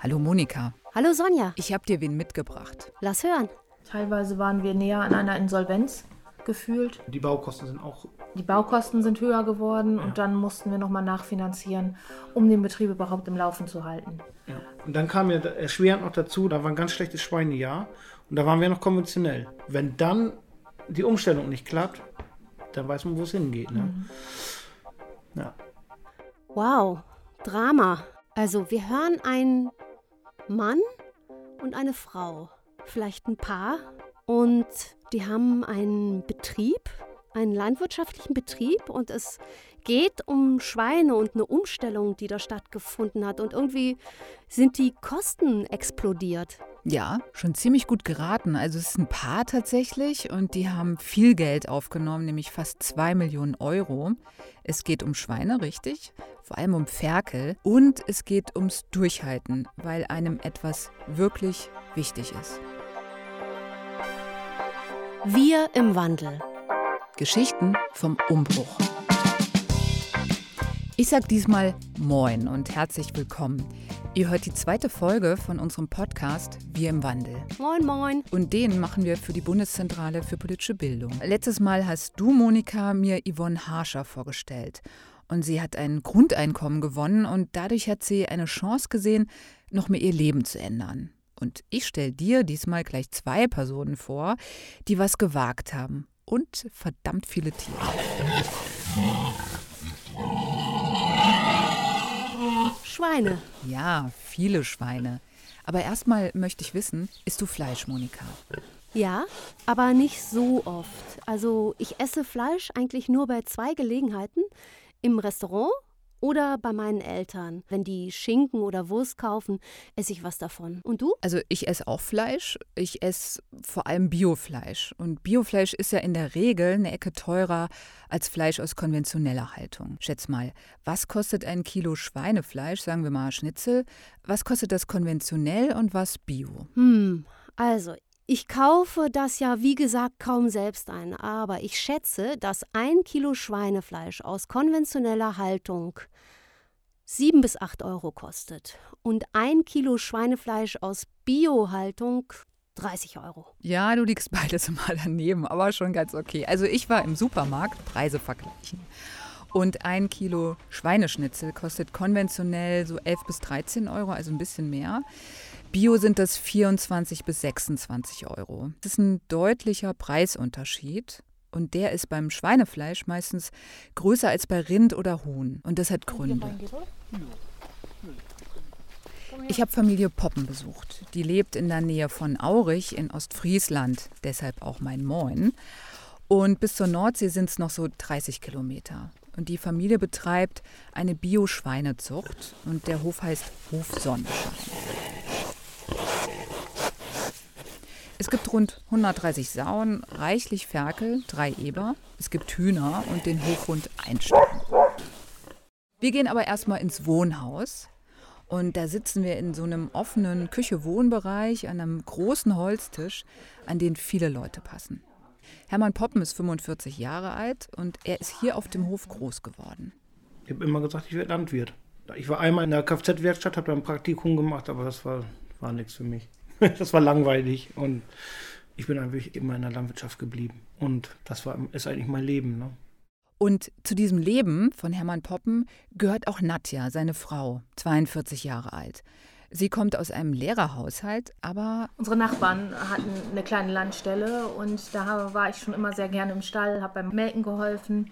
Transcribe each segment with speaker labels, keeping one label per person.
Speaker 1: Hallo Monika.
Speaker 2: Hallo Sonja.
Speaker 1: Ich habe dir wen mitgebracht.
Speaker 2: Lass hören.
Speaker 3: Teilweise waren wir näher an einer Insolvenz gefühlt.
Speaker 4: Die Baukosten sind auch.
Speaker 3: Die Baukosten sind höher geworden und dann mussten wir nochmal nachfinanzieren, um den Betrieb überhaupt im Laufen zu halten.
Speaker 4: Ja. Und dann kam ja erschwerend noch dazu, da war ein ganz schlechtes Schweinejahr und da waren wir noch konventionell. Wenn dann die Umstellung nicht klappt, dann weiß man, wo es hingeht. Ne? Mhm.
Speaker 2: Ja. Wow, Drama. Also wir hören einen Mann und eine Frau, vielleicht ein Paar, und die haben einen Betrieb, einen landwirtschaftlichen Betrieb. Und es geht um Schweine und eine Umstellung, die da stattgefunden hat. Und irgendwie sind die Kosten explodiert.
Speaker 1: Ja, schon ziemlich gut geraten. Also es ist ein Paar tatsächlich und die haben viel Geld aufgenommen, nämlich fast zwei Millionen Euro. Es geht um Schweine, richtig, vor allem um Ferkel und es geht ums Durchhalten, weil einem etwas wirklich wichtig ist.
Speaker 2: Wir im Wandel.
Speaker 1: Geschichten vom Umbruch. Ich sag diesmal Moin und herzlich willkommen. Ihr hört die zweite Folge von unserem Podcast Wir im Wandel.
Speaker 2: Moin, moin.
Speaker 1: Und den machen wir für die Bundeszentrale für politische Bildung. Letztes Mal hast du, Monika, mir Yvonne Harscher vorgestellt. Und sie hat ein Grundeinkommen gewonnen und dadurch hat sie eine Chance gesehen, noch mehr ihr Leben zu ändern. Und ich stelle dir diesmal gleich zwei Personen vor, die was gewagt haben. Und verdammt viele Tiere.
Speaker 2: Schweine.
Speaker 1: Ja, viele Schweine. Aber erstmal möchte ich wissen, isst du Fleisch, Monika?
Speaker 2: Ja, aber nicht so oft. Also ich esse Fleisch eigentlich nur bei zwei Gelegenheiten. Im Restaurant oder bei meinen Eltern. Wenn die Schinken oder Wurst kaufen, esse ich was davon. Und du?
Speaker 1: Also ich esse auch Fleisch. Ich esse vor allem Biofleisch. Und Biofleisch ist ja in der Regel eine Ecke teurer als Fleisch aus konventioneller Haltung. Schätz mal, was kostet ein Kilo Schweinefleisch, sagen wir mal Schnitzel? Was kostet das konventionell und was Bio?
Speaker 2: Hm, also ich kaufe das ja, wie gesagt, kaum selbst ein, aber ich schätze, dass ein Kilo Schweinefleisch aus konventioneller Haltung 7 bis 8 Euro kostet und ein Kilo Schweinefleisch aus Biohaltung 30 Euro.
Speaker 1: Ja, du liegst beides mal daneben, aber schon ganz okay. Also ich war im Supermarkt, Preise vergleichen. Und ein Kilo Schweineschnitzel kostet konventionell so 11 bis 13 Euro, also ein bisschen mehr. Bio sind das 24 bis 26 Euro. Das ist ein deutlicher Preisunterschied. Und der ist beim Schweinefleisch meistens größer als bei Rind oder Huhn. Und das hat Gründe. Ich habe Familie Poppen besucht. Die lebt in der Nähe von Aurich in Ostfriesland, deshalb auch mein Moin. Und bis zur Nordsee sind es noch so 30 Kilometer. Und die Familie betreibt eine Bio-Schweinezucht und der Hof heißt Hof Sonnenschein. Es gibt rund 130 Sauen, reichlich Ferkel, drei Eber. Es gibt Hühner und den Hofhund Einstein. Wir gehen aber erstmal ins Wohnhaus. Und da sitzen wir in so einem offenen Küche-Wohnbereich an einem großen Holztisch, an den viele Leute passen. Hermann Poppen ist 45 Jahre alt und er ist hier auf dem Hof groß geworden.
Speaker 4: Ich habe immer gesagt, ich werde Landwirt. Ich war einmal in der Kfz-Werkstatt, habe da ein Praktikum gemacht, aber das war, war nichts für mich. das war langweilig und ich bin eigentlich immer in der Landwirtschaft geblieben. Und das war, ist eigentlich mein Leben. Ne?
Speaker 1: Und zu diesem Leben von Hermann Poppen gehört auch Nadja, seine Frau, 42 Jahre alt. Sie kommt aus einem Lehrerhaushalt, aber.
Speaker 3: Unsere Nachbarn hatten eine kleine Landstelle und da war ich schon immer sehr gerne im Stall, habe beim Melken geholfen.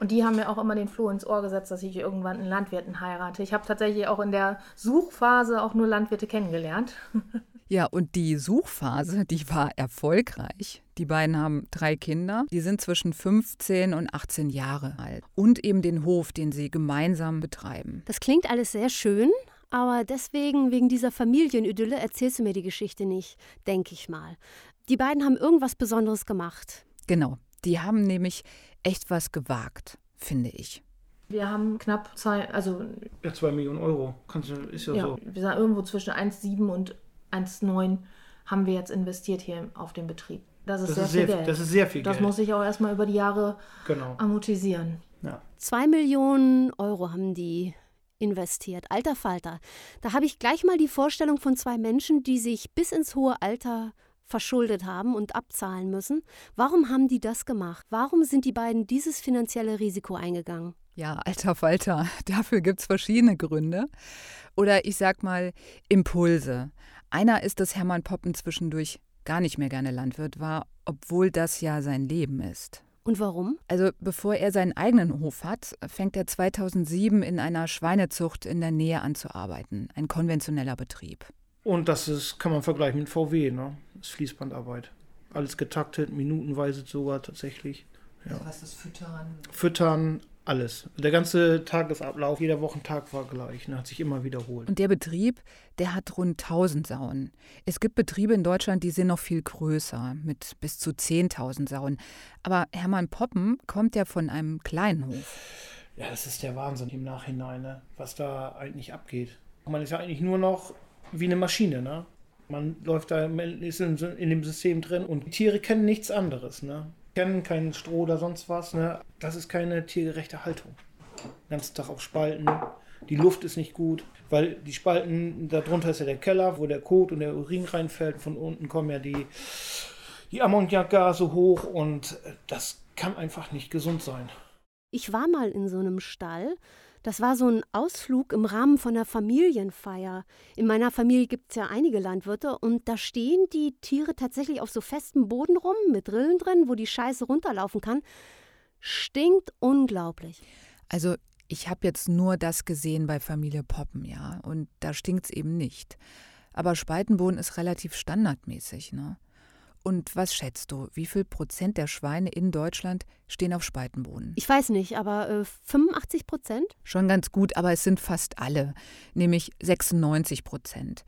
Speaker 3: Und die haben mir auch immer den Floh ins Ohr gesetzt, dass ich irgendwann einen Landwirten heirate. Ich habe tatsächlich auch in der Suchphase auch nur Landwirte kennengelernt.
Speaker 1: Ja, und die Suchphase, die war erfolgreich. Die beiden haben drei Kinder, die sind zwischen 15 und 18 Jahre alt. Und eben den Hof, den sie gemeinsam betreiben.
Speaker 2: Das klingt alles sehr schön, aber deswegen, wegen dieser Familienidylle, erzählst du mir die Geschichte nicht, denke ich mal. Die beiden haben irgendwas Besonderes gemacht.
Speaker 1: Genau, die haben nämlich echt was gewagt, finde ich.
Speaker 3: Wir haben knapp zwei, also.
Speaker 4: Ja, zwei Millionen Euro. Kannst du, ist ja, ja so.
Speaker 3: Wir sind irgendwo zwischen 1,7 und 1,9 haben wir jetzt investiert hier auf dem Betrieb. Das ist, das sehr, ist viel sehr, Geld.
Speaker 4: Das ist sehr viel
Speaker 3: das
Speaker 4: Geld.
Speaker 3: Das muss ich auch erstmal über die Jahre
Speaker 4: genau.
Speaker 3: amortisieren.
Speaker 2: Ja. Zwei Millionen Euro haben die investiert. Alter Falter. Da habe ich gleich mal die Vorstellung von zwei Menschen, die sich bis ins hohe Alter verschuldet haben und abzahlen müssen. Warum haben die das gemacht? Warum sind die beiden dieses finanzielle Risiko eingegangen?
Speaker 1: Ja, alter Falter, dafür gibt es verschiedene Gründe. Oder ich sag mal Impulse. Einer ist, dass Hermann Poppen zwischendurch gar nicht mehr gerne Landwirt war, obwohl das ja sein Leben ist.
Speaker 2: Und warum?
Speaker 1: Also bevor er seinen eigenen Hof hat, fängt er 2007 in einer Schweinezucht in der Nähe an zu arbeiten. Ein konventioneller Betrieb.
Speaker 4: Und das ist, kann man vergleichen mit VW, ne? Das ist Fließbandarbeit. Alles getaktet, minutenweise sogar tatsächlich.
Speaker 1: Ja. Was ist Füttern?
Speaker 4: Füttern, alles. Der ganze Tagesablauf, jeder Wochentag war gleich, ne, hat sich immer wiederholt.
Speaker 1: Und der Betrieb, der hat rund 1000 Sauen. Es gibt Betriebe in Deutschland, die sind noch viel größer, mit bis zu 10.000 Sauen. Aber Hermann Poppen kommt ja von einem kleinen Hof.
Speaker 4: Ja, das ist der Wahnsinn im Nachhinein, ne? was da eigentlich abgeht. Man ist ja eigentlich nur noch wie eine Maschine, ne? Man läuft da, ist in, in dem System drin und die Tiere kennen nichts anderes, ne? Kennen keinen Stroh oder sonst was, ne? Das ist keine tiergerechte Haltung. Den ganzen Tag auf Spalten. Die Luft ist nicht gut, weil die Spalten, darunter ist ja der Keller, wo der Kot und der Urin reinfällt. Von unten kommen ja die, die Ammoniakgase hoch und das kann einfach nicht gesund sein.
Speaker 2: Ich war mal in so einem Stall das war so ein Ausflug im Rahmen von einer Familienfeier. In meiner Familie gibt es ja einige Landwirte und da stehen die Tiere tatsächlich auf so festem Boden rum mit Rillen drin, wo die Scheiße runterlaufen kann. Stinkt unglaublich.
Speaker 1: Also ich habe jetzt nur das gesehen bei Familie Poppen, ja, und da stinkt es eben nicht. Aber Spaltenboden ist relativ standardmäßig, ne? Und was schätzt du, wie viel Prozent der Schweine in Deutschland stehen auf Spaltenboden?
Speaker 2: Ich weiß nicht, aber äh, 85 Prozent?
Speaker 1: Schon ganz gut, aber es sind fast alle, nämlich 96 Prozent.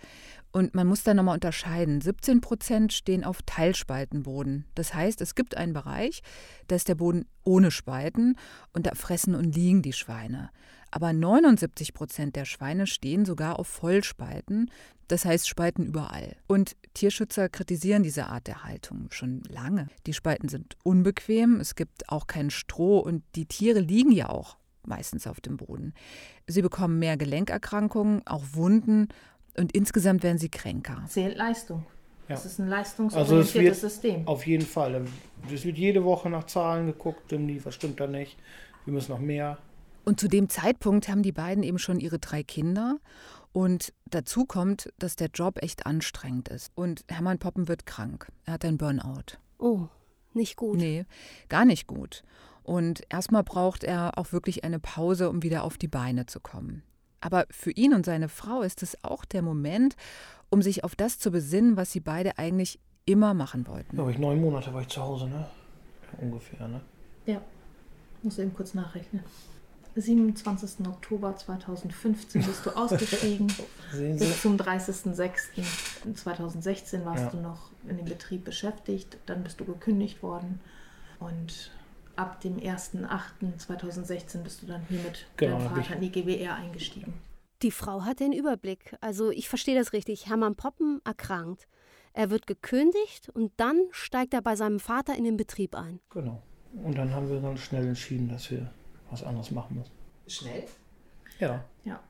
Speaker 1: Und man muss da nochmal unterscheiden. 17 Prozent stehen auf Teilspaltenboden. Das heißt, es gibt einen Bereich, da ist der Boden ohne Spalten und da fressen und liegen die Schweine. Aber 79 Prozent der Schweine stehen sogar auf Vollspalten, das heißt Spalten überall. Und Tierschützer kritisieren diese Art der Haltung schon lange. Die Spalten sind unbequem, es gibt auch kein Stroh und die Tiere liegen ja auch meistens auf dem Boden. Sie bekommen mehr Gelenkerkrankungen, auch Wunden und insgesamt werden sie kränker.
Speaker 3: Zählt Leistung. Ja. Das ist ein leistungsorientiertes also System.
Speaker 4: Auf jeden Fall. Es wird jede Woche nach Zahlen geguckt, was stimmt da nicht. Wir müssen noch mehr
Speaker 1: und zu dem Zeitpunkt haben die beiden eben schon ihre drei Kinder. Und dazu kommt, dass der Job echt anstrengend ist. Und Hermann Poppen wird krank. Er hat ein Burnout.
Speaker 2: Oh, nicht gut.
Speaker 1: Nee, gar nicht gut. Und erstmal braucht er auch wirklich eine Pause, um wieder auf die Beine zu kommen. Aber für ihn und seine Frau ist es auch der Moment, um sich auf das zu besinnen, was sie beide eigentlich immer machen wollten.
Speaker 4: Ja, ich neun Monate war ich zu Hause, ne? Ungefähr, ne?
Speaker 3: Ja. Muss eben kurz nachrechnen. 27. Oktober 2015 bist du ausgestiegen. Bis zum 30.06.2016 warst ja. du noch in dem Betrieb beschäftigt. Dann bist du gekündigt worden. Und ab dem 1.08.2016 bist du dann hier mit genau, deinem Vater in die GWR eingestiegen.
Speaker 2: Die Frau hat den Überblick. Also ich verstehe das richtig. Hermann Poppen erkrankt. Er wird gekündigt und dann steigt er bei seinem Vater in den Betrieb ein.
Speaker 4: Genau. Und dann haben wir dann schnell entschieden, dass wir was anderes machen muss.
Speaker 1: Schnell?
Speaker 4: Ja.
Speaker 3: Ja.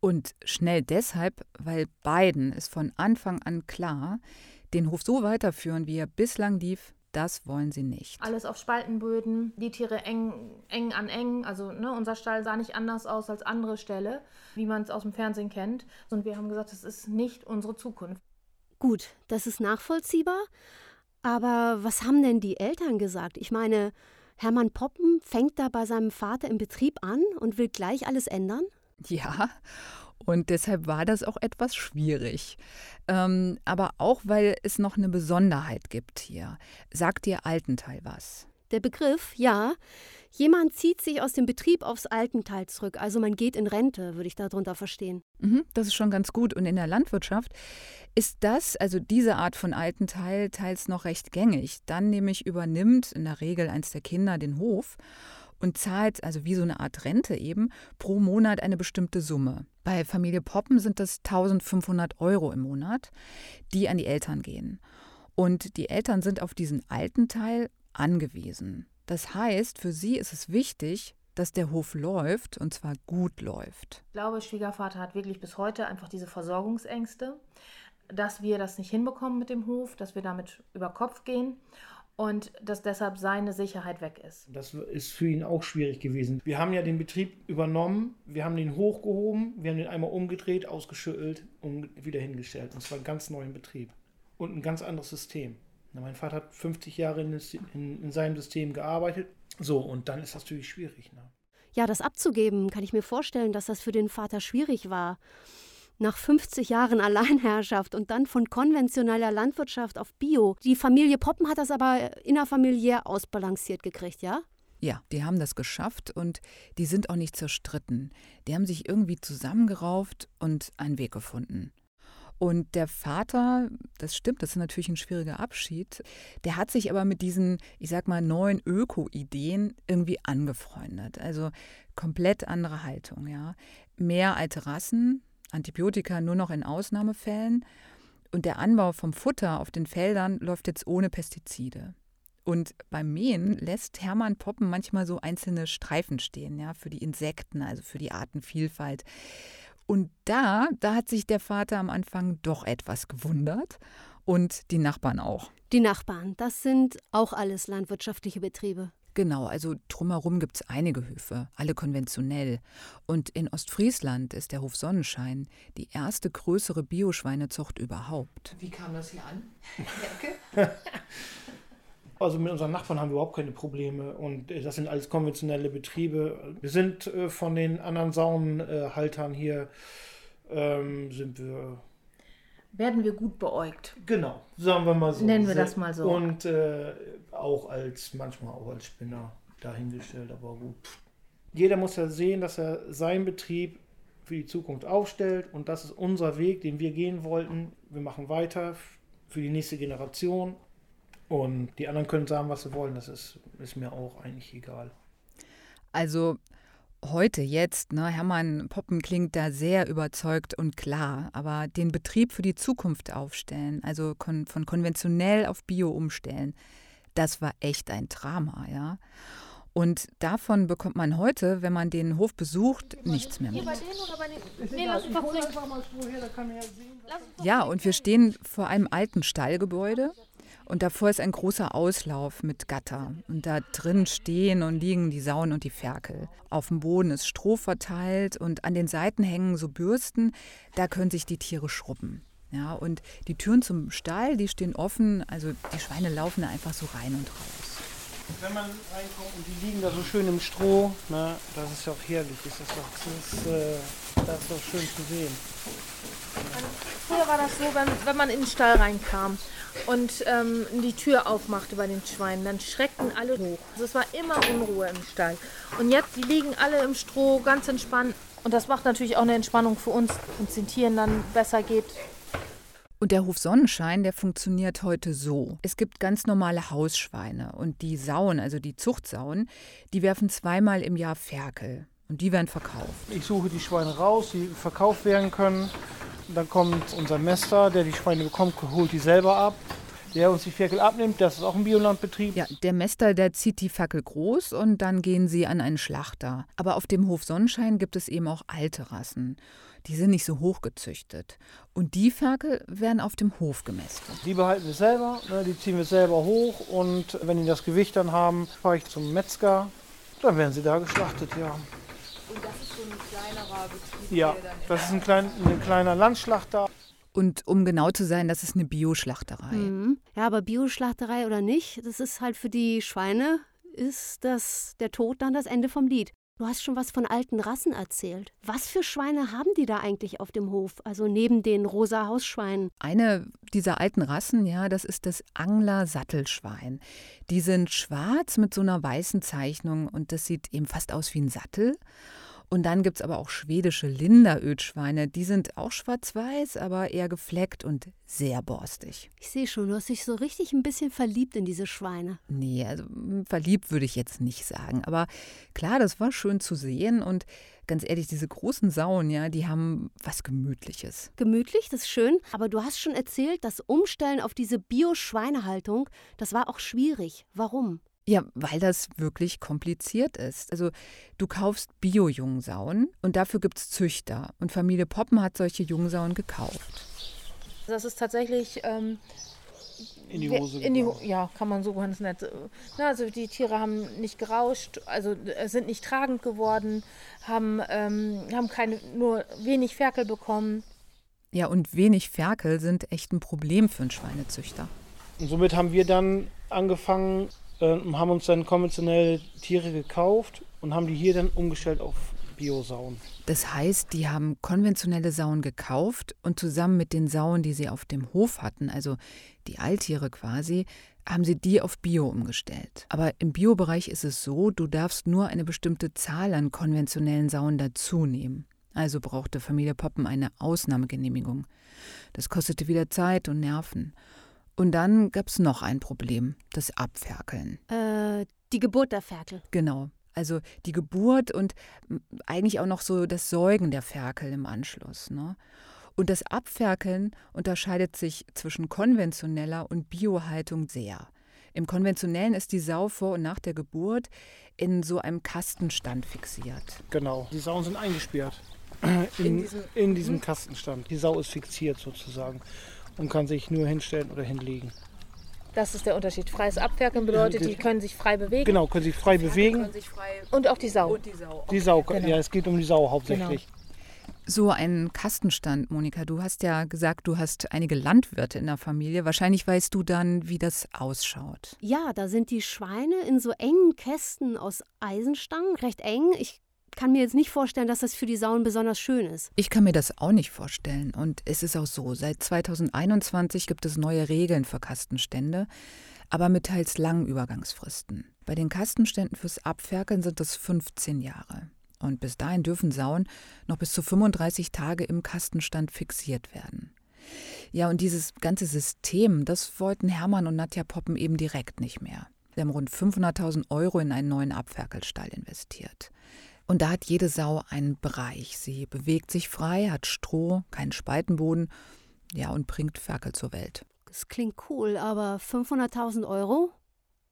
Speaker 1: Und schnell deshalb, weil beiden ist von Anfang an klar, den Hof so weiterführen, wie er bislang lief, das wollen sie nicht.
Speaker 3: Alles auf Spaltenböden, die Tiere eng, eng an eng. Also ne, unser Stall sah nicht anders aus als andere Ställe, wie man es aus dem Fernsehen kennt. Und wir haben gesagt, das ist nicht unsere Zukunft.
Speaker 2: Gut, das ist nachvollziehbar. Aber was haben denn die Eltern gesagt? Ich meine, Hermann Poppen fängt da bei seinem Vater im Betrieb an und will gleich alles ändern?
Speaker 1: Ja, und deshalb war das auch etwas schwierig. Ähm, aber auch, weil es noch eine Besonderheit gibt hier. Sagt dir Altenteil was?
Speaker 2: Der Begriff, ja. Jemand zieht sich aus dem Betrieb aufs Altenteil zurück. Also man geht in Rente, würde ich darunter verstehen.
Speaker 1: Mhm, das ist schon ganz gut. Und in der Landwirtschaft ist das, also diese Art von Altenteil, teils noch recht gängig. Dann nämlich übernimmt in der Regel eins der Kinder den Hof und zahlt, also wie so eine Art Rente eben, pro Monat eine bestimmte Summe. Bei Familie Poppen sind das 1500 Euro im Monat, die an die Eltern gehen. Und die Eltern sind auf diesen Altenteil angewiesen. Das heißt, für sie ist es wichtig, dass der Hof läuft und zwar gut läuft.
Speaker 3: Ich glaube, Schwiegervater hat wirklich bis heute einfach diese Versorgungsängste, dass wir das nicht hinbekommen mit dem Hof, dass wir damit über Kopf gehen und dass deshalb seine Sicherheit weg ist.
Speaker 4: Das ist für ihn auch schwierig gewesen. Wir haben ja den Betrieb übernommen, wir haben den hochgehoben, wir haben den einmal umgedreht, ausgeschüttelt und wieder hingestellt. Und zwar einen ganz neuen Betrieb und ein ganz anderes System. Mein Vater hat 50 Jahre in, in, in seinem System gearbeitet. So, und dann ist das natürlich schwierig. Ne?
Speaker 2: Ja, das abzugeben, kann ich mir vorstellen, dass das für den Vater schwierig war nach 50 Jahren Alleinherrschaft und dann von konventioneller Landwirtschaft auf Bio. Die Familie Poppen hat das aber innerfamiliär ausbalanciert gekriegt, ja?
Speaker 1: Ja, die haben das geschafft und die sind auch nicht zerstritten. Die haben sich irgendwie zusammengerauft und einen Weg gefunden. Und der Vater, das stimmt, das ist natürlich ein schwieriger Abschied, der hat sich aber mit diesen, ich sag mal, neuen Öko-Ideen irgendwie angefreundet. Also komplett andere Haltung, ja. Mehr alte Rassen, Antibiotika nur noch in Ausnahmefällen. Und der Anbau vom Futter auf den Feldern läuft jetzt ohne Pestizide. Und beim Mähen lässt Hermann Poppen manchmal so einzelne Streifen stehen, ja, für die Insekten, also für die Artenvielfalt. Und da, da hat sich der Vater am Anfang doch etwas gewundert und die Nachbarn auch.
Speaker 2: Die Nachbarn, das sind auch alles landwirtschaftliche Betriebe.
Speaker 1: Genau, also drumherum gibt es einige Höfe, alle konventionell. Und in Ostfriesland ist der Hof Sonnenschein die erste größere Bioschweinezucht überhaupt.
Speaker 5: Wie kam das hier an?
Speaker 4: also mit unseren Nachbarn haben wir überhaupt keine Probleme und äh, das sind alles konventionelle Betriebe. Wir sind äh, von den anderen Saunenhaltern hier, ähm, sind wir
Speaker 3: werden wir gut beäugt.
Speaker 4: Genau, sagen wir mal so.
Speaker 3: Nennen wir das mal so.
Speaker 4: Und äh, auch als, manchmal auch als Spinner dahingestellt, aber gut. Jeder muss ja sehen, dass er seinen Betrieb für die Zukunft aufstellt und das ist unser Weg, den wir gehen wollten. Wir machen weiter für die nächste Generation und die anderen können sagen, was sie wollen. Das ist, ist mir auch eigentlich egal.
Speaker 1: Also heute, jetzt, ne, Hermann Poppen klingt da sehr überzeugt und klar, aber den Betrieb für die Zukunft aufstellen, also kon von konventionell auf Bio umstellen, das war echt ein Drama, ja. Und davon bekommt man heute, wenn man den Hof besucht, nichts mehr mit. Ja, und wir stehen vor einem alten Stallgebäude und davor ist ein großer Auslauf mit Gatter. Und da drin stehen und liegen die Sauen und die Ferkel. Auf dem Boden ist Stroh verteilt und an den Seiten hängen so Bürsten. Da können sich die Tiere schrubben. Ja, und die Türen zum Stall, die stehen offen. Also die Schweine laufen da einfach so rein und raus.
Speaker 4: Wenn man reinkommt und die liegen da so schön im Stroh, ne, das ist ja auch herrlich. Ist das, doch, das, ist, äh, das ist doch schön zu sehen.
Speaker 3: Früher war das so, wenn, wenn man in den Stall reinkam und ähm, die Tür aufmachte bei den Schweinen, dann schreckten alle hoch. Also es war immer Unruhe im Stall. Und jetzt, die liegen alle im Stroh, ganz entspannt. Und das macht natürlich auch eine Entspannung für uns, wenn es den Tieren dann besser geht.
Speaker 1: Und der Hof Sonnenschein, der funktioniert heute so. Es gibt ganz normale Hausschweine und die Sauen, also die Zuchtsauen, die werfen zweimal im Jahr Ferkel und die werden verkauft.
Speaker 4: Ich suche die Schweine raus, die verkauft werden können. Dann kommt unser Mester, der die Schweine bekommt, holt die selber ab. Der uns die Ferkel abnimmt, das ist auch ein Biolandbetrieb.
Speaker 1: Ja, der Mester, der zieht die Fackel groß und dann gehen sie an einen Schlachter. Aber auf dem Hof Sonnenschein gibt es eben auch alte Rassen. Die sind nicht so hochgezüchtet. Und die Ferkel werden auf dem Hof gemästet.
Speaker 4: Die behalten wir selber, ne, die ziehen wir selber hoch und wenn die das Gewicht dann haben, fahre ich zum Metzger. Dann werden sie da geschlachtet, ja.
Speaker 5: Und das ist kleinerer Betrieb?
Speaker 4: Ja, das ist ein, klein, ein kleiner Landschlachter.
Speaker 1: Und um genau zu sein, das ist eine Bioschlachterei.
Speaker 2: Mhm. Ja, aber Bioschlachterei oder nicht, das ist halt für die Schweine, ist das der Tod dann das Ende vom Lied. Du hast schon was von alten Rassen erzählt. Was für Schweine haben die da eigentlich auf dem Hof? Also neben den rosa Hausschweinen?
Speaker 1: Eine dieser alten Rassen, ja, das ist das Angler-Sattelschwein. Die sind schwarz mit so einer weißen Zeichnung und das sieht eben fast aus wie ein Sattel. Und dann gibt es aber auch schwedische Linderödschweine. Die sind auch schwarz-weiß, aber eher gefleckt und sehr borstig.
Speaker 2: Ich sehe schon, du hast dich so richtig ein bisschen verliebt in diese Schweine.
Speaker 1: Nee, also hm, verliebt würde ich jetzt nicht sagen. Aber klar, das war schön zu sehen und ganz ehrlich, diese großen Sauen, ja, die haben was Gemütliches.
Speaker 2: Gemütlich, das ist schön. Aber du hast schon erzählt, das Umstellen auf diese Bio-Schweinehaltung, das war auch schwierig. Warum?
Speaker 1: Ja, weil das wirklich kompliziert ist. Also du kaufst Bio-Jungsauen und dafür gibt es Züchter. Und Familie Poppen hat solche Jungsauen gekauft.
Speaker 3: Das ist tatsächlich ähm,
Speaker 4: In die Hose
Speaker 3: in die. Ja, kann man so ganz nett. äh, Na, also die Tiere haben nicht gerauscht, also äh, sind nicht tragend geworden, haben, ähm, haben keine, nur wenig Ferkel bekommen.
Speaker 1: Ja, und wenig Ferkel sind echt ein Problem für einen Schweinezüchter.
Speaker 4: Und somit haben wir dann angefangen äh, haben uns dann konventionell Tiere gekauft und haben die hier dann umgestellt auf Biosauen.
Speaker 1: Das heißt, die haben konventionelle Sauen gekauft und zusammen mit den Sauen, die sie auf dem Hof hatten, also die Alttiere quasi, haben sie die auf Bio umgestellt. Aber im Biobereich ist es so, du darfst nur eine bestimmte Zahl an konventionellen Sauen dazunehmen. Also brauchte Familie Poppen eine Ausnahmegenehmigung. Das kostete wieder Zeit und Nerven. Und dann gab es noch ein Problem, das Abferkeln.
Speaker 2: Äh, die Geburt der Ferkel.
Speaker 1: Genau. Also die Geburt und eigentlich auch noch so das Säugen der Ferkel im Anschluss. Ne? Und das Abferkeln unterscheidet sich zwischen konventioneller und Biohaltung sehr. Im konventionellen ist die Sau vor und nach der Geburt in so einem Kastenstand fixiert.
Speaker 4: Genau. Die Sauen sind eingesperrt in, in diesem, Kastenstand. Die Sau ist fixiert sozusagen und kann sich nur hinstellen oder hinlegen.
Speaker 3: Das ist der Unterschied. Freies Abferkeln bedeutet, die können sich frei bewegen.
Speaker 4: Genau, können sich frei bewegen.
Speaker 3: Und auch die Sau.
Speaker 4: Die Sau,
Speaker 3: Genau.
Speaker 4: ja, es geht um die Sau hauptsächlich.
Speaker 1: So ein Kastenstand, Monika. Du hast ja gesagt, du hast einige Landwirte in der Familie. Wahrscheinlich weißt du dann, wie das ausschaut.
Speaker 2: Ja, da sind die Schweine in so engen Kästen aus Eisenstangen, recht eng. Ich kann mir jetzt nicht vorstellen, dass das für die Sauen besonders schön ist.
Speaker 1: Ich kann mir das auch nicht vorstellen. Und es ist auch so, seit 2021 gibt es neue Regeln für Kastenstände, aber mit teils langen Übergangsfristen. Bei den Kastenständen fürs Abferkeln sind es 15 Jahre. Und bis dahin dürfen Sauen noch bis zu 35 Tage im Kastenstand fixiert werden. Ja, und dieses ganze System, das wollten Hermann und Nadja Poppen eben direkt nicht mehr. Sie haben rund 500.000 Euro in einen neuen Abferkelstall investiert. Und da hat jede Sau einen Bereich. Sie bewegt sich frei, hat Stroh, keinen Spaltenboden, ja, und bringt Ferkel zur Welt.
Speaker 2: Das klingt cool, aber 500.000 Euro?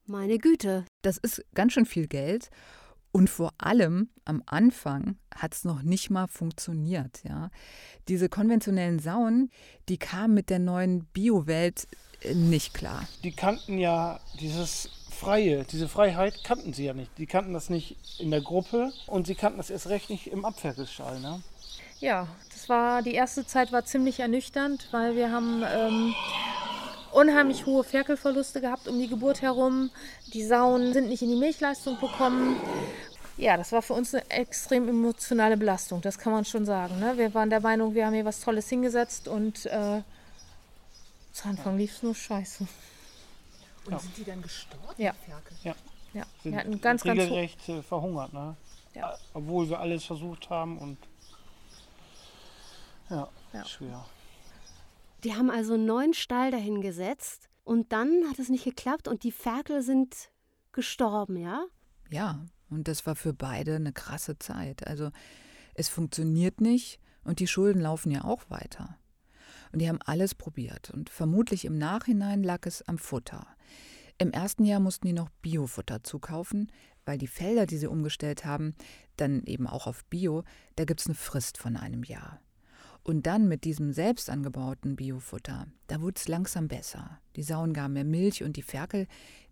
Speaker 2: Meine Güte.
Speaker 1: Das ist ganz schön viel Geld. Und vor allem am Anfang hat es noch nicht mal funktioniert. Ja. Diese konventionellen Sauen, die kamen mit der neuen Biowelt äh, nicht klar.
Speaker 4: Die kannten ja dieses Freie, diese Freiheit kannten sie ja nicht. Die kannten das nicht in der Gruppe und sie kannten das erst recht nicht im Abferkelstall. Ne?
Speaker 3: Ja, das war die erste Zeit war ziemlich ernüchternd, weil wir haben ähm, unheimlich hohe Ferkelverluste gehabt um die Geburt herum. Die Sauen sind nicht in die Milchleistung bekommen. Ja, das war für uns eine extrem emotionale Belastung, das kann man schon sagen. Ne? Wir waren der Meinung, wir haben hier was Tolles hingesetzt und äh, zu Anfang lief es nur scheiße.
Speaker 5: Und
Speaker 4: Ja.
Speaker 5: sind die dann gestorben?
Speaker 3: Ja.
Speaker 5: die Ferkel?
Speaker 3: Ja,
Speaker 4: Sind
Speaker 3: wir hatten ganz, ganz ho-
Speaker 4: regelrecht äh, verhungert. Ne?
Speaker 3: Ja.
Speaker 4: Obwohl wir alles versucht haben und ja,
Speaker 3: Ja.
Speaker 4: schwer.
Speaker 2: Die haben also einen neuen Stall dahin gesetzt und dann hat es nicht geklappt und die Ferkel sind gestorben, ja?
Speaker 1: Ja, und das war für beide eine krasse Zeit. Also es funktioniert nicht und die Schulden laufen ja auch weiter. Und die haben alles probiert und vermutlich im Nachhinein lag es am Futter. Im ersten Jahr mussten die noch Biofutter zukaufen, weil die Felder, die sie umgestellt haben, dann eben auch auf Bio, da gibt es eine Frist von einem Jahr. Und dann mit diesem selbst angebauten Biofutter, da wurde es langsam besser. Die Sauen gaben mehr Milch und die Ferkel,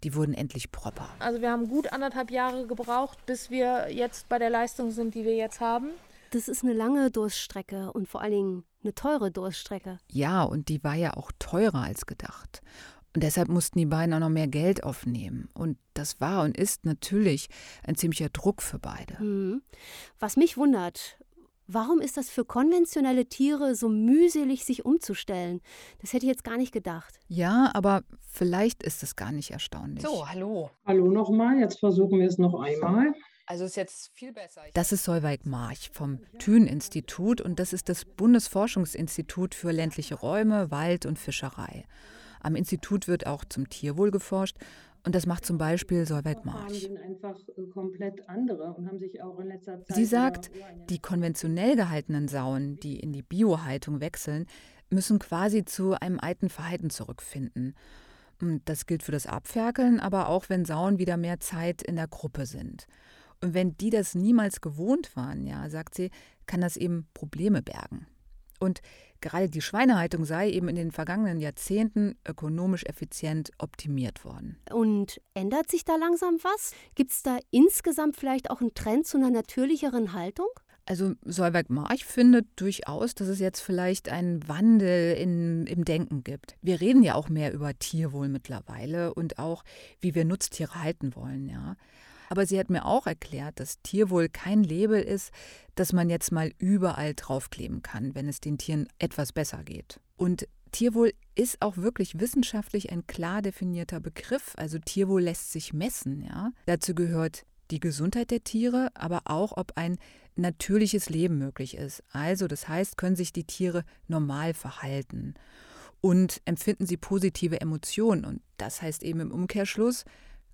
Speaker 1: die wurden endlich proper.
Speaker 3: Also wir haben gut anderthalb Jahre gebraucht, bis wir jetzt bei der Leistung sind, die wir jetzt haben.
Speaker 2: Das ist eine lange Durststrecke und vor allen Dingen eine teure Durststrecke.
Speaker 1: Ja, und die war ja auch teurer als gedacht. Und deshalb mussten die beiden auch noch mehr Geld aufnehmen. Und das war und ist natürlich ein ziemlicher Druck für beide.
Speaker 2: Mhm. Was mich wundert, warum ist das für konventionelle Tiere so mühselig, sich umzustellen? Das hätte ich jetzt gar nicht gedacht.
Speaker 1: Ja, aber vielleicht ist es gar nicht erstaunlich.
Speaker 5: So, hallo.
Speaker 6: Hallo nochmal, jetzt versuchen wir es noch einmal.
Speaker 5: Also ist jetzt viel besser.
Speaker 1: Das ist Solveig March vom Thün-Institut und das ist das Bundesforschungsinstitut für ländliche Räume, Wald und Fischerei. Am Institut wird auch zum Tierwohl geforscht und das macht zum Beispiel Solveig March.
Speaker 6: äh.
Speaker 1: Sie sagt,
Speaker 6: der-
Speaker 1: die konventionell gehaltenen Sauen, die in die Biohaltung wechseln, müssen quasi zu einem alten Verhalten zurückfinden. Das gilt für das Abferkeln, aber auch wenn Sauen wieder mehr Zeit in der Gruppe sind. Und wenn die das niemals gewohnt waren, ja, sagt sie, kann das eben Probleme bergen. Und gerade die Schweinehaltung sei eben in den vergangenen Jahrzehnten ökonomisch effizient optimiert worden.
Speaker 2: Und ändert sich da langsam was? Gibt es da insgesamt vielleicht auch einen Trend zu einer natürlicheren Haltung?
Speaker 1: Also Solveig March findet durchaus, dass es jetzt vielleicht einen Wandel in, im Denken gibt. Wir reden ja auch mehr über Tierwohl mittlerweile und auch, wie wir Nutztiere halten wollen, ja. Aber sie hat mir auch erklärt, dass Tierwohl kein Label ist, das man jetzt mal überall draufkleben kann, wenn es den Tieren etwas besser geht. Und Tierwohl ist auch wirklich wissenschaftlich ein klar definierter Begriff. Also Tierwohl lässt sich messen, ja. Dazu gehört die Gesundheit der Tiere, aber auch, ob ein natürliches Leben möglich ist. Also das heißt, können sich die Tiere normal verhalten und empfinden sie positive Emotionen. Und das heißt eben im Umkehrschluss,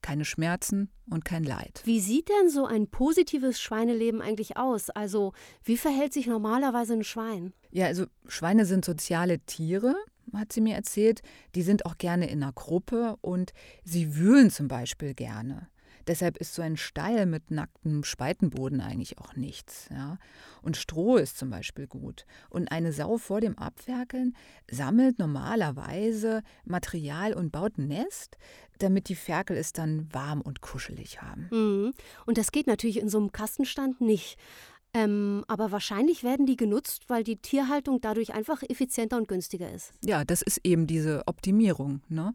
Speaker 1: keine Schmerzen und kein Leid.
Speaker 2: Wie sieht denn so ein positives Schweineleben eigentlich aus? Also, wie verhält sich normalerweise ein Schwein?
Speaker 1: Ja, also Schweine sind soziale Tiere, hat sie mir erzählt. Die sind auch gerne in einer Gruppe und sie wühlen zum Beispiel gerne. Deshalb ist so ein Stall mit nacktem Spaltenboden eigentlich auch nichts. Ja? Und Stroh ist zum Beispiel gut. Und eine Sau vor dem Abwerkeln sammelt normalerweise Material und baut ein Nest, damit die Ferkel es dann warm und kuschelig haben.
Speaker 2: Mhm. Und das geht natürlich in so einem Kastenstand nicht. Ähm, aber wahrscheinlich werden die genutzt, weil die Tierhaltung dadurch einfach effizienter und günstiger ist.
Speaker 1: Ja, das ist eben diese Optimierung. Ne?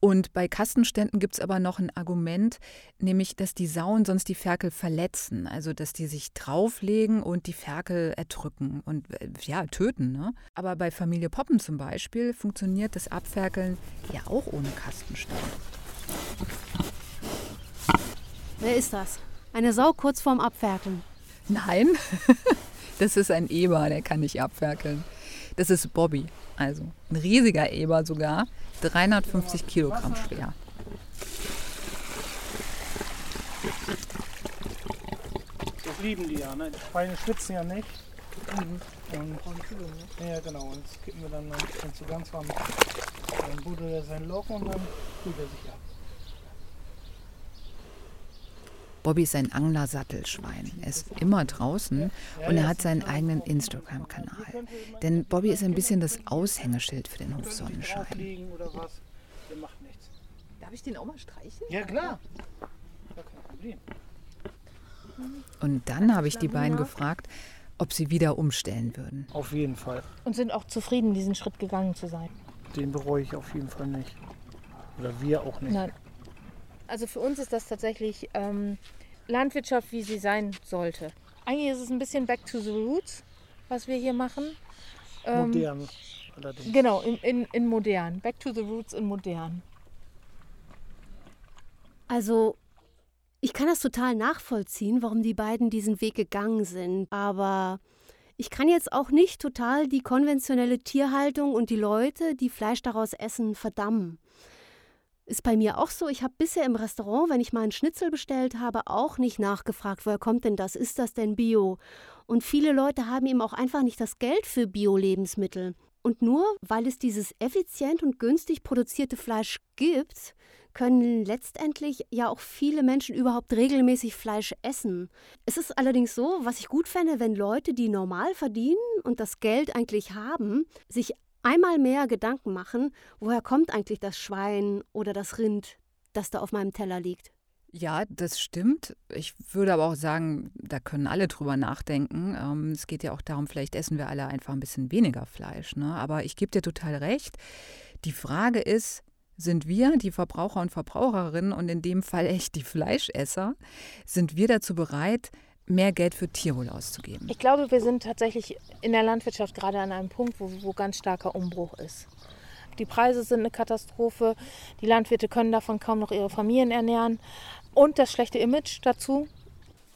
Speaker 1: Und bei Kastenständen gibt es aber noch ein Argument, nämlich, dass die Sauen sonst die Ferkel verletzen. Also, dass die sich drauflegen und die Ferkel erdrücken und äh, ja, töten. Ne? Aber bei Familie Poppen zum Beispiel funktioniert das Abferkeln ja auch ohne Kastenstand.
Speaker 2: Wer ist das? Eine Sau kurz vorm Abferkeln?
Speaker 1: Nein, das ist ein Eber, der kann nicht abferkeln. Das ist Bobby, also ein riesiger Eber sogar, 350 Kilogramm schwer.
Speaker 4: Das lieben die ja, ne? Die Schweine schwitzen ja nicht. Mhm. Und, ja, genau. Und das kippen wir dann, wenn es so ganz warm ist. Dann buddelt er sein Loch und dann kühlt er sich ab.
Speaker 1: Bobby ist ein Angler-Sattelschwein. Er ist immer draußen und er hat seinen eigenen Instagram-Kanal. Denn Bobby ist ein bisschen das Aushängeschild für den Hof Sonnenschein.
Speaker 5: Darf ich den auch mal streichen?
Speaker 4: Ja, klar. Ja, kein Problem.
Speaker 1: Und dann habe ich die beiden gefragt, ob sie wieder umstellen würden.
Speaker 4: Auf jeden Fall.
Speaker 3: Und sind auch zufrieden, diesen Schritt gegangen zu sein.
Speaker 4: Den bereue ich auf jeden Fall nicht. Oder wir auch nicht.
Speaker 3: Nein. Also für uns ist das tatsächlich ähm, Landwirtschaft, wie sie sein sollte. Eigentlich ist es ein bisschen back to the roots, was wir hier machen. Ähm,
Speaker 4: Modern allerdings.
Speaker 3: Genau, in, in, in modern. Back to the roots in modern.
Speaker 2: Also, ich kann das total nachvollziehen, warum die beiden diesen Weg gegangen sind. Aber ich kann jetzt auch nicht total die konventionelle Tierhaltung und die Leute, die Fleisch daraus essen, verdammen. Ist bei mir auch so. Ich habe bisher im Restaurant, wenn ich mal einen Schnitzel bestellt habe, auch nicht nachgefragt, woher kommt denn das? Ist das denn Bio? Und viele Leute haben eben auch einfach nicht das Geld für Bio-Lebensmittel. Und nur weil es dieses effizient und günstig produzierte Fleisch gibt, können letztendlich ja auch viele Menschen überhaupt regelmäßig Fleisch essen. Es ist allerdings so, was ich gut fände, wenn Leute, die normal verdienen und das Geld eigentlich haben, sich einmal mehr Gedanken machen, woher kommt eigentlich das Schwein oder das Rind, das da auf meinem Teller liegt.
Speaker 1: Ja, das stimmt. Ich würde aber auch sagen, da können alle drüber nachdenken. Ähm, es geht ja auch darum, vielleicht essen wir alle einfach ein bisschen weniger Fleisch. Ne? Aber ich gebe dir total recht. Die Frage ist, sind wir, die Verbraucher und Verbraucherinnen und in dem Fall echt die Fleischesser, sind wir dazu bereit, mehr Geld für Tierwohl auszugeben?
Speaker 3: Ich glaube, wir sind tatsächlich in der Landwirtschaft gerade an einem Punkt, wo, wo ganz starker Umbruch ist. Die Preise sind eine Katastrophe. Die Landwirte können davon kaum noch ihre Familien ernähren. Und das schlechte Image dazu.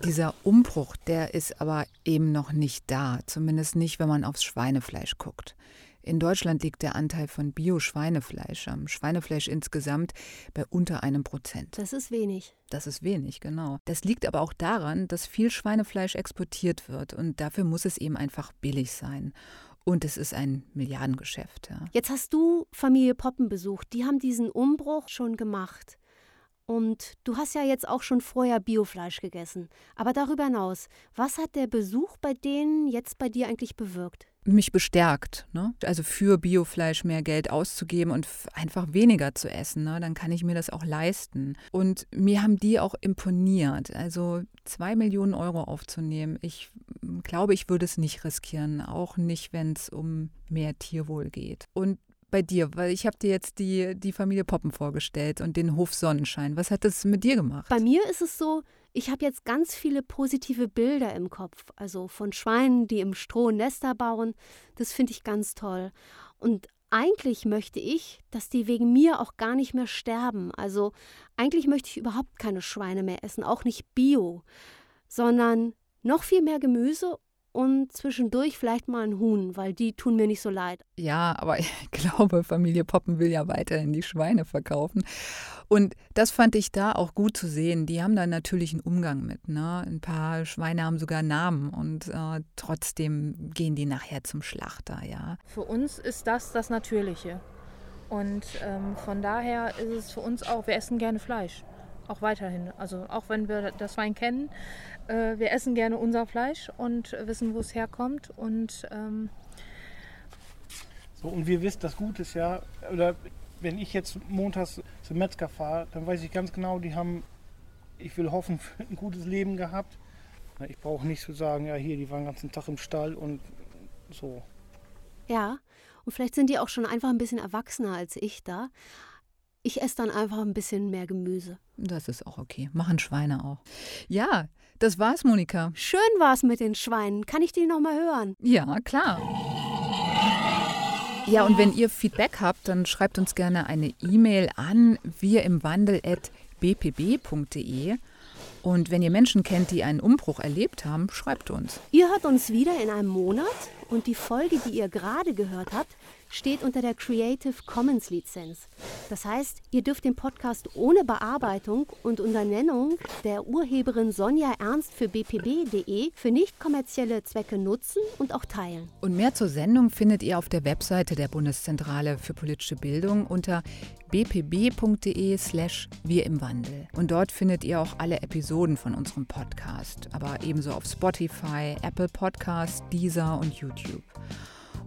Speaker 1: Dieser Umbruch, der ist aber eben noch nicht da. Zumindest nicht, wenn man aufs Schweinefleisch guckt. In Deutschland liegt der Anteil von Bio-Schweinefleisch am Schweinefleisch insgesamt bei unter einem Prozent.
Speaker 2: Das ist wenig.
Speaker 1: Das ist wenig, genau. Das liegt aber auch daran, dass viel Schweinefleisch exportiert wird und dafür muss es eben einfach billig sein. Und es ist ein Milliardengeschäft. Ja.
Speaker 2: Jetzt hast du Familie Poppen besucht. Die haben diesen Umbruch schon gemacht. Und du hast ja jetzt auch schon vorher Biofleisch gegessen. Aber darüber hinaus, was hat der Besuch bei denen jetzt bei dir eigentlich bewirkt?
Speaker 1: Mich bestärkt. Ne? Also für Biofleisch mehr Geld auszugeben und einfach weniger zu essen. Ne? Dann kann ich mir das auch leisten. Und mir haben die auch imponiert. Also zwei Millionen Euro aufzunehmen. Ich glaube, ich würde es nicht riskieren. Auch nicht, wenn es um mehr Tierwohl geht. Und bei dir? Weil ich habe dir jetzt die, die Familie Poppen vorgestellt und den Hof Sonnenschein. Was hat das mit dir gemacht?
Speaker 2: Bei mir ist es so, ich habe jetzt ganz viele positive Bilder im Kopf. Also von Schweinen, die im Stroh Nester bauen. Das finde ich ganz toll. Und eigentlich möchte ich, dass die wegen mir auch gar nicht mehr sterben. Also eigentlich möchte ich überhaupt keine Schweine mehr essen, auch nicht bio, sondern noch viel mehr Gemüse und zwischendurch vielleicht mal ein Huhn, weil die tun mir nicht so leid.
Speaker 1: Ja, aber ich glaube, Familie Poppen will ja weiterhin die Schweine verkaufen. Und das fand ich da auch gut zu sehen. Die haben da natürlich einen Umgang mit. Ne? Ein paar Schweine haben sogar Namen und äh, trotzdem gehen die nachher zum Schlachter. Ja.
Speaker 3: Für uns ist das das Natürliche. Und ähm, von daher ist es für uns auch, wir essen gerne Fleisch. Auch weiterhin. Also auch wenn wir das Wein kennen, äh, wir essen gerne unser Fleisch und wissen, wo es herkommt. Und, ähm
Speaker 4: so, und wir wissen, das Gute ist ja, oder wenn ich jetzt montags zum Metzger fahre, dann weiß ich ganz genau, die haben, ich will hoffen, ein gutes Leben gehabt. Ich brauche nicht zu sagen, ja hier, die waren den ganzen Tag im Stall und so.
Speaker 2: Ja, und vielleicht sind die auch schon einfach ein bisschen erwachsener als ich da. Ich esse dann einfach ein bisschen mehr Gemüse.
Speaker 1: Das ist auch okay. Machen Schweine auch. Ja, das war's, Monika.
Speaker 2: Schön war's mit den Schweinen. Kann ich die noch mal hören?
Speaker 1: Ja, klar. Ja, und wenn ihr Feedback habt, dann schreibt uns gerne eine E-Mail an wir im Wandel@bpb.de. Und wenn ihr Menschen kennt, die einen Umbruch erlebt haben, schreibt uns.
Speaker 2: Ihr hört uns wieder in einem Monat und die Folge, die ihr gerade gehört habt, steht unter der Creative Commons Lizenz. Das heißt, ihr dürft den Podcast ohne Bearbeitung und unter Nennung der Urheberin Sonja Ernst für bpb.de für nicht kommerzielle Zwecke nutzen und auch teilen.
Speaker 1: Und mehr zur Sendung findet ihr auf der Webseite der Bundeszentrale für politische Bildung unter bpb.de slash wir im Wandel. Und dort findet ihr auch alle Episoden von unserem Podcast, aber ebenso auf Spotify, Apple Podcasts, Deezer und YouTube.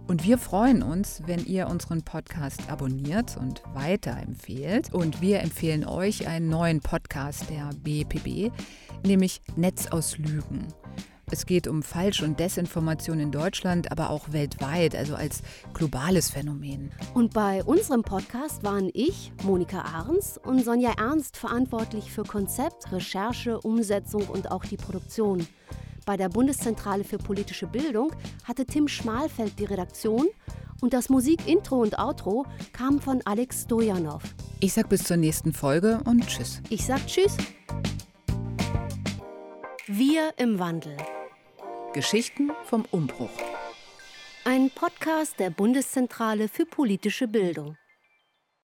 Speaker 1: Und wir freuen uns, wenn ihr unseren Podcast abonniert und weiterempfehlt. Und wir empfehlen euch einen neuen Podcast der BPB, nämlich Netz aus Lügen. Es geht um Falsch- und Desinformation in Deutschland, aber auch weltweit, also als globales Phänomen.
Speaker 2: Und bei unserem Podcast waren ich, Monika Ahrens und Sonja Ernst verantwortlich für Konzept, Recherche, Umsetzung und auch die Produktion. Bei der Bundeszentrale für politische Bildung hatte Tim Schmalfeld die Redaktion und das Musikintro und Outro kam von Alex Stojanov.
Speaker 1: Ich sag bis zur nächsten Folge und tschüss.
Speaker 2: Ich sag tschüss. Wir im Wandel.
Speaker 1: Geschichten vom Umbruch.
Speaker 2: Ein Podcast der Bundeszentrale für politische Bildung.